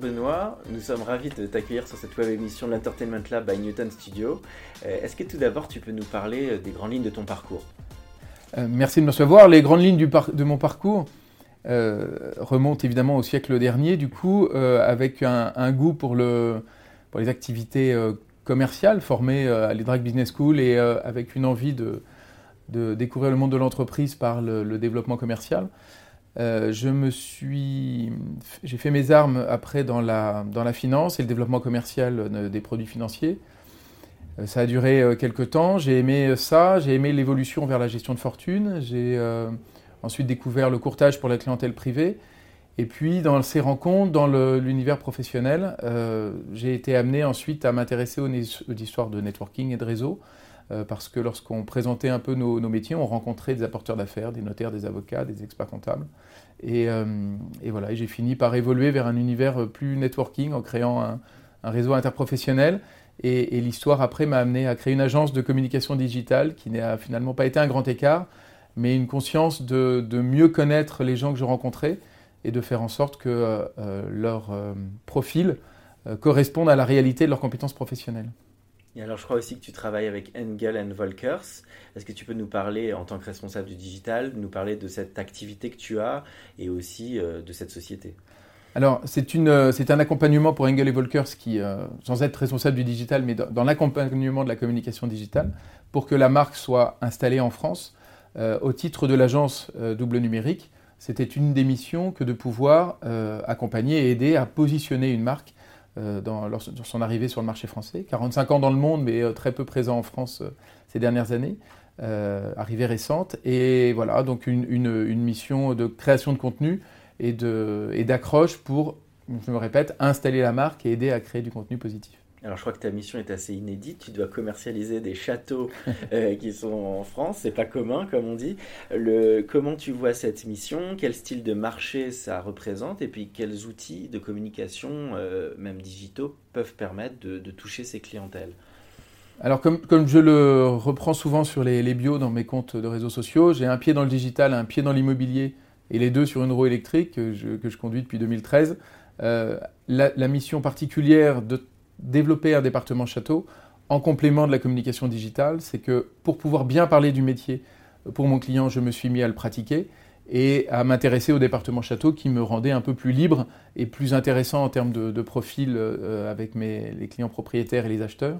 Benoît, nous sommes ravis de t'accueillir sur cette web émission l'Entertainment Lab by Newton Studio. Euh, Est-ce que tout d'abord tu peux nous parler euh, des grandes lignes de ton parcours? Euh, merci de me recevoir. Les grandes lignes de mon parcours remontent évidemment au siècle dernier, du coup, avec un, goût pour, le, pour les activités commerciales formées à l'Edrag Business School et avec une envie de, découvrir le monde de l'entreprise par le développement commercial. Euh, je me suis, j'ai fait mes armes après dans la, dans la finance et le développement commercial euh, des produits financiers. Euh, Ça a duré quelques temps. J'ai aimé ça. J'ai aimé l'évolution vers la gestion de fortune. J'ai ensuite découvert le courtage pour la clientèle privée. Et puis, dans ces rencontres, dans l'univers professionnel, j'ai été amené ensuite à m'intéresser aux, aux histoires de networking et de réseau. Euh, parce que lorsqu'on présentait un peu nos, métiers, on rencontrait des apporteurs d'affaires, des notaires, des avocats, des experts comptables. Et, euh, et voilà, j'ai fini par évoluer vers un univers plus networking en créant un, réseau interprofessionnel. Et, l'histoire après m'a amené à créer une agence de communication digitale qui n'a finalement pas été un grand écart, mais une conscience de, mieux connaître les gens que je rencontrais et de faire en sorte que euh, leur euh, profil euh, corresponde à la réalité de leurs compétences professionnelles. Alors je crois aussi que tu travailles avec Engel and Volkers. Est-ce que tu peux nous parler en tant que responsable du digital, nous parler de cette activité que tu as et aussi euh, de cette société? Alors, euh, c'est un accompagnement pour Engel et Volkers qui, euh, sans être responsable du digital, mais dans, l'accompagnement de la communication digitale, pour que la marque soit installée en France au titre de l'agence Double Numérique. C'était une des missions que de pouvoir accompagner et aider à positionner une marque dans, lors de son arrivée sur le marché français. 45 ans dans le monde, mais euh, très peu présent en France euh, ces dernières années. Euh, arrivée récente. Et voilà, donc une, mission de création de contenu et d'accroche pour, je me répète, installer la marque et aider à créer du contenu positif. Alors je crois que ta mission est assez inédite. Tu dois commercialiser des châteaux euh, qui sont en France. C'est pas commun comme on dit. Le, comment tu vois cette mission? Quel style de marché ça représente? Et puis quels outils de communication, euh, même digitaux, peuvent permettre de, de toucher ces clientèles? Alors, comme, comme je le reprends souvent sur les, les bios dans mes comptes de réseaux sociaux, j'ai un pied dans le digital, un pied dans l'immobilier, et les deux sur une roue électrique que je, que je conduis depuis 2013. Euh, la, la mission particulière de développer un département château, en complément de la communication digitale, c'est que pour pouvoir bien parler du métier pour mon client, je me suis mis à le pratiquer et à m'intéresser au département château qui me rendait un peu plus libre et plus intéressant en termes de, profil euh, avec les clients propriétaires et les acheteurs.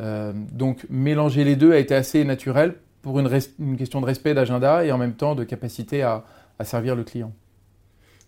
Euh, donc mélanger les deux a été assez naturel pour une, question de respect d'agenda et en même temps de capacité à servir le client.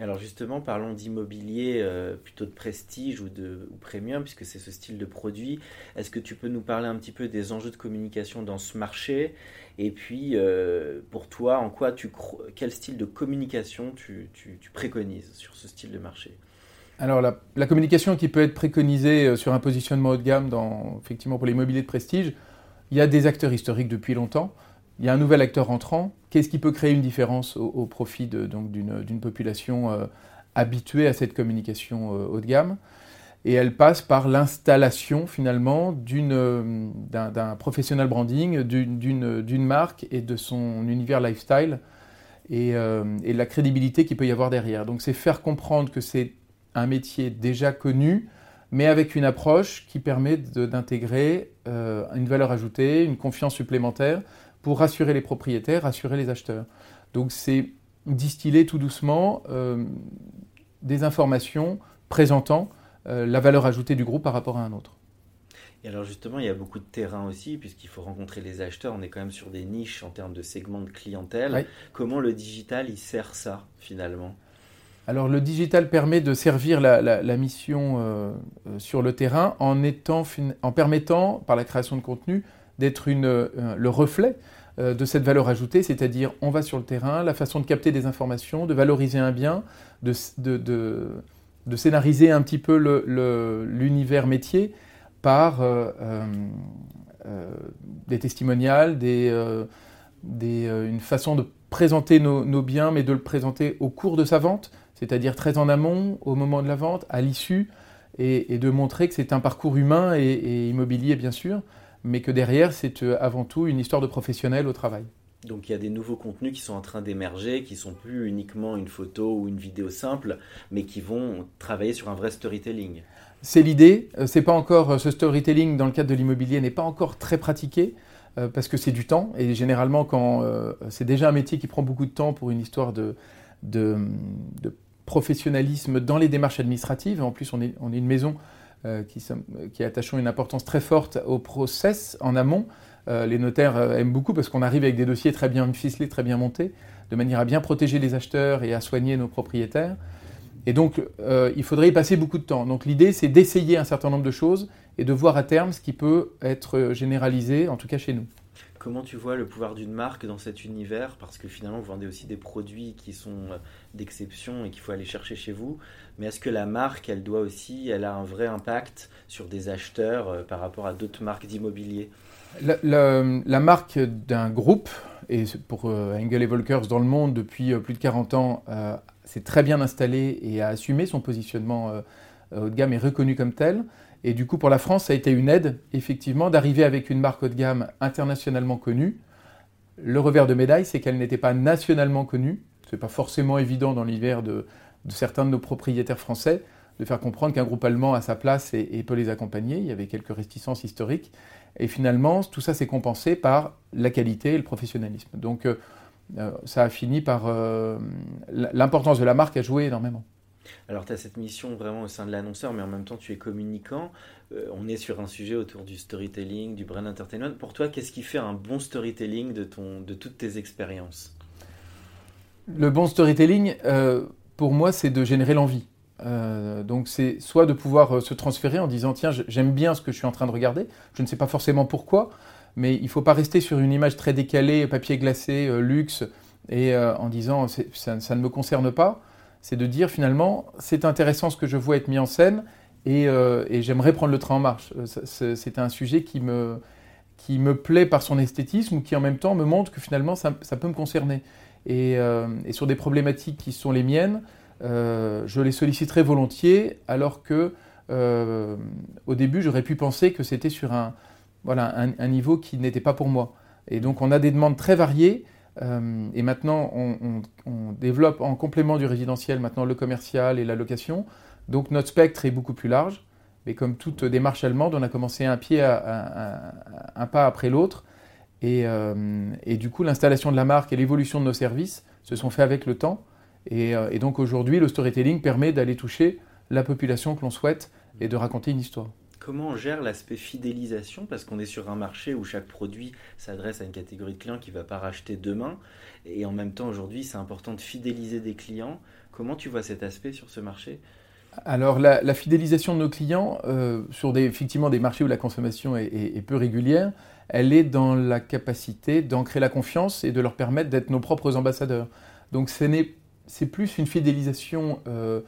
Alors justement, parlons d'immobilier euh, plutôt de prestige ou de premium, puisque c'est ce style de produit. Est-ce que tu peux nous parler un petit peu des enjeux de communication dans ce marché? Et puis, euh, pour toi, en quoi tu quel style de communication tu, préconises sur ce style de marché? Alors la, la communication qui peut être préconisée euh, sur un positionnement haut de gamme dans, effectivement pour l'immobilier de prestige, il y a des acteurs historiques depuis longtemps. Il y a un nouvel acteur entrant. Qu'est-ce qui peut créer une différence au, profit d'une population euh, habituée à cette communication euh, haut de gamme? Et elle passe par l'installation finalement d'un professional branding, d'une- marque et de son univers lifestyle et, euh, la crédibilité qu'il peut y avoir derrière. Donc c'est faire comprendre que c'est un métier déjà connu, mais avec une approche qui permet d'intégrer une valeur ajoutée, une confiance supplémentaire pour rassurer les propriétaires, rassurer les acheteurs. Donc c'est distiller tout doucement euh, des informations présentant euh, la valeur ajoutée du groupe par rapport à un autre. Et alors justement, il y a beaucoup de terrain aussi, puisqu'il faut rencontrer les acheteurs. On est quand même sur des niches en termes de segments de clientèle. Oui. Comment le digital, il sert ça finalement? Alors le digital permet de servir la, mission euh, sur le terrain en, étant, en permettant, par la création de contenu, d'être euh, le reflet de cette valeur ajoutée, c'est-à-dire on va sur le terrain, la façon de capter des informations, de valoriser un bien, de, de, scénariser un petit peu l'univers métier par des testimoniales, des, une façon de présenter nos, biens, mais de le présenter au cours de sa vente c'est-à-dire très en amont, au moment de la vente, à l'issue, et, de montrer que c'est un parcours humain et, immobilier bien sûr, mais que derrière c'est euh, avant tout une histoire de professionnel au travail. Donc il y a des nouveaux contenus qui sont en train d'émerger, qui sont plus uniquement une photo ou une vidéo simple, mais qui vont travailler sur un vrai storytelling. C'est l'idée. Euh, c'est pas encore euh, ce storytelling dans le cadre de l'immobilier n'est pas encore très pratiqué parce que c'est du temps et généralement quand c'est déjà un métier qui prend beaucoup de temps pour une histoire de, de, de professionnalisme dans les démarches administratives. En plus, on est, on est une maison euh, qui, attachant une importance très forte au process en amont. Euh, les notaires euh, aiment beaucoup parce qu'on arrive avec des dossiers très bien ficelés, très bien montés, de manière à bien protéger les acheteurs et à soigner nos propriétaires. Et donc, il faudrait y passer beaucoup de temps. Donc, l'idée, c'est d'essayer un certain nombre de choses et de voir à terme ce qui peut être généralisé, en tout cas chez nous. Comment tu vois le pouvoir d'une marque dans cet univers? Parce que finalement, vous vendez aussi des produits qui sont euh, d'exception et qu'il faut aller chercher chez vous. Mais est-ce que la marque, elle doit aussi, elle a un vrai impact sur des acheteurs euh, par rapport à d'autres marques d'immobilier? La, marque d'un groupe, et pour euh, Engel et Volkers dans le monde depuis plus de 40 ans, s'est très bien installé et a assumé son positionnement haut de gamme et reconnu comme tel. Et du coup, pour la France, ça a été une aide, effectivement, d'arriver avec une marque haut de gamme internationalement connue. Le revers de médaille, c'est qu'elle n'était pas nationalement connue. Ce n'est pas forcément évident dans l'hiver de, certains de nos propriétaires français de faire comprendre qu'un groupe allemand a sa place et, peut les accompagner. Il y avait quelques réticences historiques. Et finalement, tout ça s'est compensé par la qualité et le professionnalisme. Donc, euh, euh, ça a fini par... Euh, l'importance de la marque a joué énormément. Alors, tu as cette mission vraiment au sein de l'annonceur, mais en même temps, tu es communicant. Euh, on est sur un sujet autour du storytelling, du brand entertainment. Pour toi, qu'est-ce qui fait un bon storytelling de, ton, de toutes tes expériences? Le bon storytelling, euh, pour moi, c'est de générer l'envie. Euh, donc, c'est soit de pouvoir se transférer en disant Tiens, j'aime bien ce que je suis en train de regarder. Je ne sais pas forcément pourquoi, mais il ne faut pas rester sur une image très décalée, papier glacé, luxe, et en disant ça, ça ne me concerne pas c'est de dire finalement, c'est intéressant ce que je vois être mis en scène et, euh, j'aimerais prendre le train en marche. Euh, c'est un sujet qui me, qui me plaît par son esthétisme ou qui en même temps me montre que finalement ça, peut me concerner. Euh, et, sur des problématiques qui sont les miennes, je les solliciterai volontiers alors que au début j'aurais pu penser que c'était sur un, voilà, un niveau qui n'était pas pour moi. Et donc on a des demandes très variées euh, et maintenant, on, développe en complément du résidentiel maintenant le commercial et la location. Donc notre spectre est beaucoup plus large. Mais comme toute démarche allemande, on a commencé un pied, à, un pas après l'autre. Et, euh, et, du coup, l'installation de la marque et l'évolution de nos services se sont faits avec le temps. Et, euh, et donc aujourd'hui, le storytelling permet d'aller toucher la population que l'on souhaite et de raconter une histoire. Comment on gère l'aspect fidélisation Parce qu'on est sur un marché où chaque produit s'adresse à une catégorie de clients qui ne va pas racheter demain. Et en même temps, aujourd'hui, c'est important de fidéliser des clients. Comment tu vois cet aspect sur ce marché? Alors la, fidélisation de nos clients euh, sur des, effectivement des marchés où la consommation est, peu régulière, elle est dans la capacité d'ancrer la confiance et de leur permettre d'être nos propres ambassadeurs. Donc c'est plus une fidélisation euh,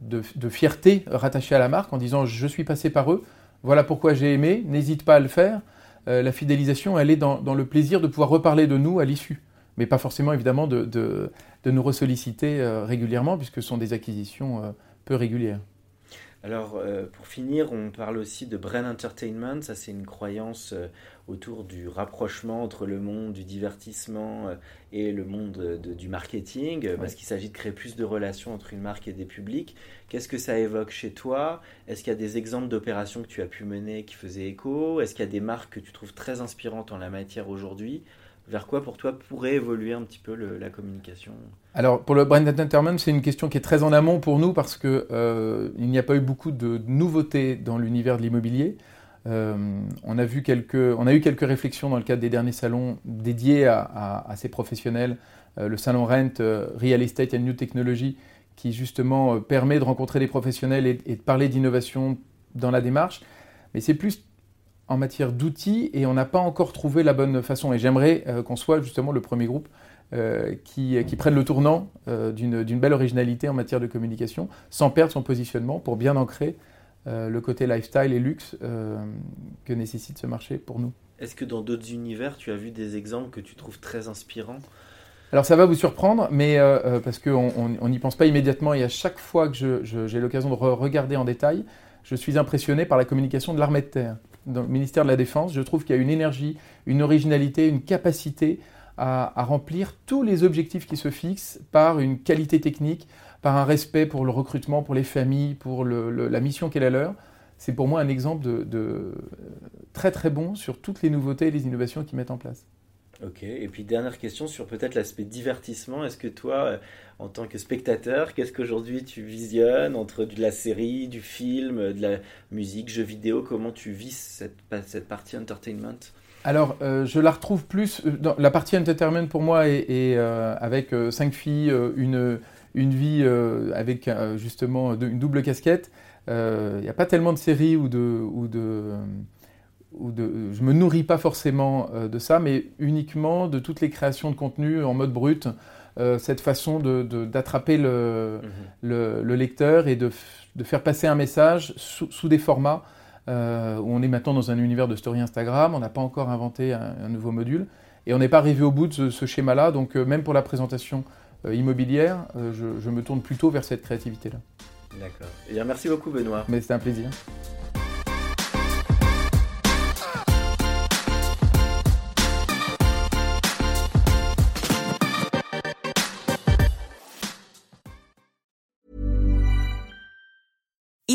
de, de, fierté rattachée à la marque en disant je suis passé par eux, voilà pourquoi j'ai aimé, n'hésite pas à le faire. Euh, la fidélisation, elle est dans, le plaisir de pouvoir reparler de nous à l'issue, mais pas forcément évidemment de, nous ressolliciter euh, régulièrement, puisque ce sont des acquisitions euh, peu régulières. Alors, pour finir, on parle aussi de brand entertainment. Ça, c'est une croyance autour du rapprochement entre le monde du divertissement et le monde du marketing, parce qu'il s'agit de créer plus de relations entre une marque et des publics. Qu'est-ce que ça évoque chez toi? Est-ce qu'il y a des exemples d'opérations que tu as pu mener qui faisaient écho? Est-ce qu'il y a des marques que tu trouves très inspirantes en la matière aujourd'hui? Vers quoi pour toi pourrait évoluer un petit peu la communication? Alors pour le brand entertainment, c'est une question qui est très en amont pour nous parce que euh, n'y a pas eu beaucoup de nouveautés dans l'univers de l'immobilier. Euh, on, a vu quelques, on a eu quelques réflexions dans le cadre des derniers salons dédiés à, ces professionnels. Euh, le salon Rent, Real Estate and New Technology, qui justement permet de rencontrer des professionnels et, de parler d'innovation dans la démarche. Mais c'est plus en matière d'outils et on n'a pas encore trouvé la bonne façon. Et j'aimerais qu'on soit justement le premier groupe qui, qui, prenne le tournant d'une belle originalité en matière de communication sans perdre son positionnement pour bien ancrer le côté lifestyle et luxe que nécessite ce marché pour nous. Est-ce que dans d'autres univers, tu as vu des exemples que tu trouves très inspirants? Alors ça va vous surprendre, mais euh, euh, parce qu'on n'y pense pas immédiatement et à chaque fois que j'ai l'occasion de regarder en détail, je suis impressionné par la communication de l'armée de terre. Dans le ministère de la Défense, je trouve qu'il y a une énergie, une originalité, une capacité à, remplir tous les objectifs qui se fixent par une qualité technique, par un respect pour le recrutement, pour les familles, pour la mission qu'elle a leur c'est pour moi un exemple de, très très bon sur toutes les nouveautés et les innovations qu'ils mettent en place. Ok, et puis dernière question sur peut-être l'aspect divertissement. Est-ce que toi, euh, en tant que spectateur, qu'est-ce qu'aujourd'hui tu visionnes entre de la série, du film, de la musique, jeux vidéo? Comment tu vis cette, cette partie entertainment? Alors, euh, je la retrouve plus. Euh, la partie entertainment pour moi est, avec cinq filles, une, une vie avec justement une double casquette. Il euh, n'y a pas tellement de séries ou de, ou de, ou de, je me nourris pas forcément euh, de ça, mais uniquement de toutes les créations de contenu en mode brut, euh, cette façon d'attraper de, le, mhm. le, le, lecteur et de, de, faire passer un message sous, sous des formats où on est maintenant dans un univers de story Instagram, on n'a pas encore inventé un, nouveau module et on n'est pas arrivé au bout de ce, schéma-là, donc même pour la présentation immobilière, je, je me tourne plutôt vers cette créativité-là. D'accord. Eh bien, merci beaucoup, Benoît. Mais c'était un plaisir.